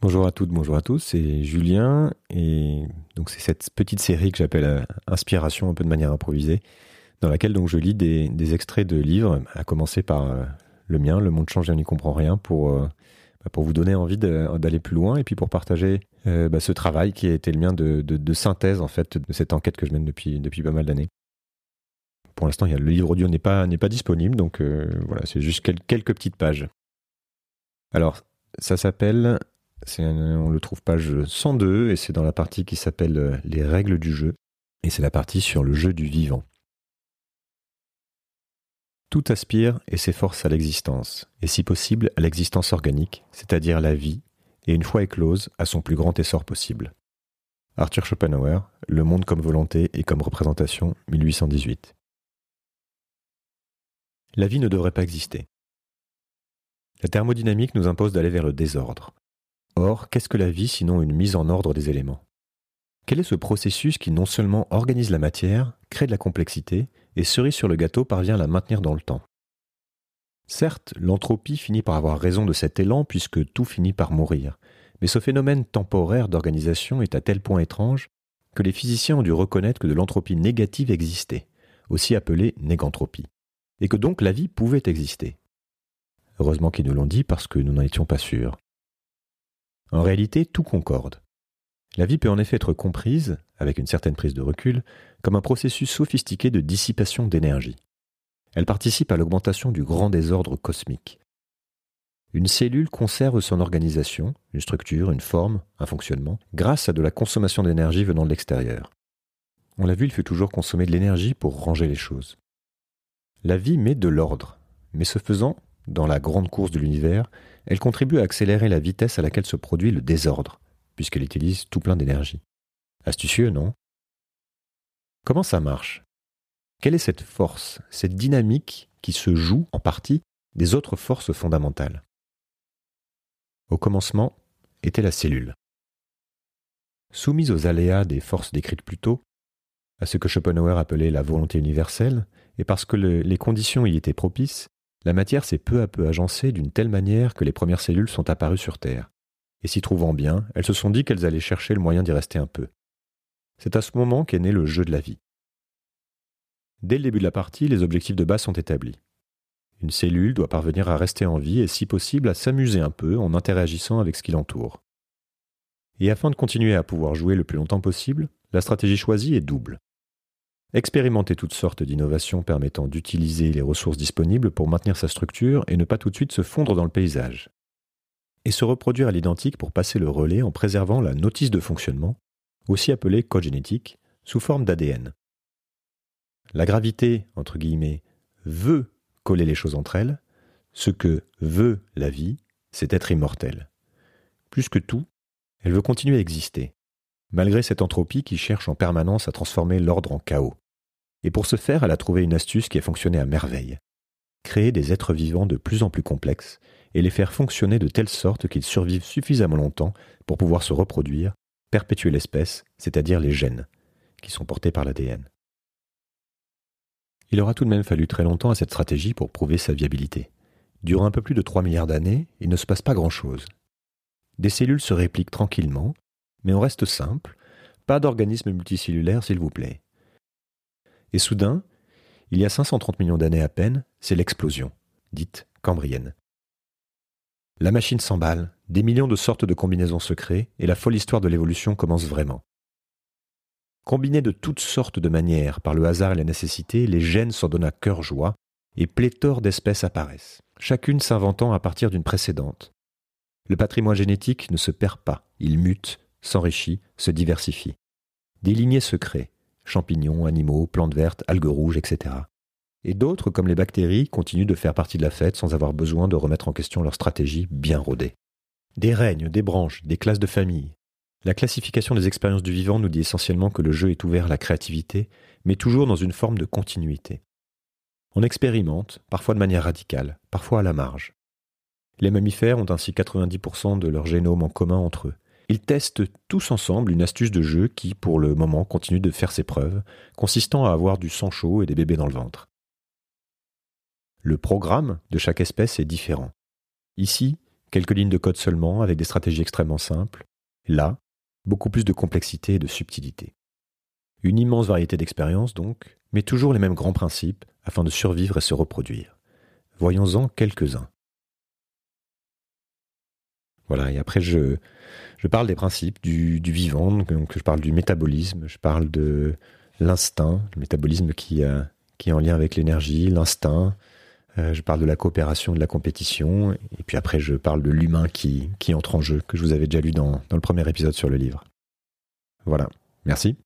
Bonjour à toutes, bonjour à tous, c'est Julien et donc c'est cette petite série que j'appelle euh, Inspiration un peu de manière improvisée dans laquelle donc je lis des, extraits de livres, à commencer par euh, le mien, Le monde change on n'y comprend rien, pour, euh, bah, pour vous donner envie d'aller plus loin et puis pour partager bah, ce travail qui a été le mien de, synthèse en fait de cette enquête que je mène depuis, pas mal d'années. Pour l'instant, le livre audio n'est pas disponible, donc voilà, c'est juste quelques petites pages. Alors, ça s'appelle on le trouve page 102 et c'est dans la partie qui s'appelle euh, Les règles du jeu et c'est la partie sur le jeu du vivant. Tout aspire et s'efforce à l'existence, et si possible à l'existence organique, c'est-à-dire la vie, et une fois éclose, à son plus grand essor possible. Arthur Schopenhauer, Le monde comme volonté et comme représentation, 1818. La vie ne devrait pas exister. La thermodynamique nous impose d'aller vers le désordre, Or, qu'est-ce que la vie sinon une mise en ordre des éléments? Quel est ce processus qui non seulement organise la matière, crée de la complexité, et cerise sur le gâteau parvient à la maintenir dans le temps? Certes, l'entropie finit par avoir raison de cet élan puisque tout finit par mourir, mais ce phénomène temporaire d'organisation est à tel point étrange que les physiciens ont dû reconnaître que de l'entropie négative existait, aussi appelée négantropie, et que donc la vie pouvait exister. Heureusement qu'ils nous l'ont dit parce que nous n'en étions pas sûrs. En réalité, tout concorde. La vie peut en effet être comprise, avec une certaine prise de recul, comme un processus sophistiqué de dissipation d'énergie. Elle participe à l'augmentation du grand désordre cosmique. Une cellule conserve son organisation, une structure, une forme, un fonctionnement, grâce à de la consommation d'énergie venant de l'extérieur. On l'a vu, il faut toujours consommer de l'énergie pour ranger les choses. La vie met de l'ordre, mais ce faisant, dans la grande course de l'univers, elle contribue à accélérer la vitesse à laquelle se produit le désordre, puisqu'elle utilise tout plein d'énergie. Astucieux, non? Comment ça marche? Quelle est cette force, cette dynamique qui se joue en partie des autres forces fondamentales? Au commencement était la cellule. Soumise aux aléas des forces décrites plus tôt, à ce que Schopenhauer appelait la volonté universelle, et parce que les conditions y étaient propices, la matière s'est peu à peu agencée d'une telle manière que les premières cellules sont apparues sur Terre. Et s'y trouvant bien, elles se sont dit qu'elles allaient chercher le moyen d'y rester un peu. C'est à ce moment qu'est né le jeu de la vie. Dès le début de la partie, les objectifs de base sont établis. Une cellule doit parvenir à rester en vie et si possible à s'amuser un peu en interagissant avec ce qui l'entoure. Et afin de continuer à pouvoir jouer le plus longtemps possible, la stratégie choisie est double. Expérimenter toutes sortes d'innovations permettant d'utiliser les ressources disponibles pour maintenir sa structure et ne pas tout de suite se fondre dans le paysage. Et se reproduire à l'identique pour passer le relais en préservant la notice de fonctionnement, aussi appelée code génétique, sous forme d'ADN. La gravité, entre guillemets, veut coller les choses entre elles, ce que veut la vie, c'est être immortel. Plus que tout, elle veut continuer à exister, malgré cette entropie qui cherche en permanence à transformer l'ordre en chaos. Et pour ce faire, elle a trouvé une astuce qui a fonctionné à merveille. Créer des êtres vivants de plus en plus complexes et les faire fonctionner de telle sorte qu'ils survivent suffisamment longtemps pour pouvoir se reproduire, perpétuer l'espèce, c'est-à-dire les gènes, qui sont portés par l'ADN. Il aura tout de même fallu très longtemps à cette stratégie pour prouver sa viabilité. Durant un peu plus de 3 milliards d'années, il ne se passe pas grand-chose. Des cellules se répliquent tranquillement, mais on reste simple, pas d'organisme multicellulaire s'il vous plaît. Et soudain, il y a 530 millions d'années à peine, c'est l'explosion, dite cambrienne. La machine s'emballe, des millions de sortes de combinaisons se créent, et la folle histoire de l'évolution commence vraiment. Combinés de toutes sortes de manières par le hasard et la nécessité, les gènes s'en donnent à cœur joie, et pléthore d'espèces apparaissent, chacune s'inventant à partir d'une précédente. Le patrimoine génétique ne se perd pas, il mute, s'enrichit, se diversifie. Des lignées se créent, champignons, animaux, plantes vertes, algues rouges, etc. Et d'autres, comme les bactéries, continuent de faire partie de la fête sans avoir besoin de remettre en question leur stratégie bien rodée. Des règnes, des branches, des classes de famille. La classification des expériences du vivant nous dit essentiellement que le jeu est ouvert à la créativité, mais toujours dans une forme de continuité. On expérimente, parfois de manière radicale, parfois à la marge. Les mammifères ont ainsi 90% de leur génome en commun entre eux, ils testent tous ensemble une astuce de jeu qui, pour le moment, continue de faire ses preuves, consistant à avoir du sang chaud et des bébés dans le ventre. Le programme de chaque espèce est différent. Ici, quelques lignes de code seulement avec des stratégies extrêmement simples. Là, beaucoup plus de complexité et de subtilité. Une immense variété d'expériences donc, mais toujours les mêmes grands principes afin de survivre et se reproduire. Voyons-en quelques-uns. Voilà, et après je, parle des principes du, vivant, donc je parle du métabolisme, je parle de l'instinct, le métabolisme qui, euh, est en lien avec l'énergie, l'instinct, euh, je parle de la coopération, de la compétition, et puis après je parle de l'humain qui, entre en jeu, que je vous avais déjà lu dans le premier épisode sur le livre. Voilà, merci.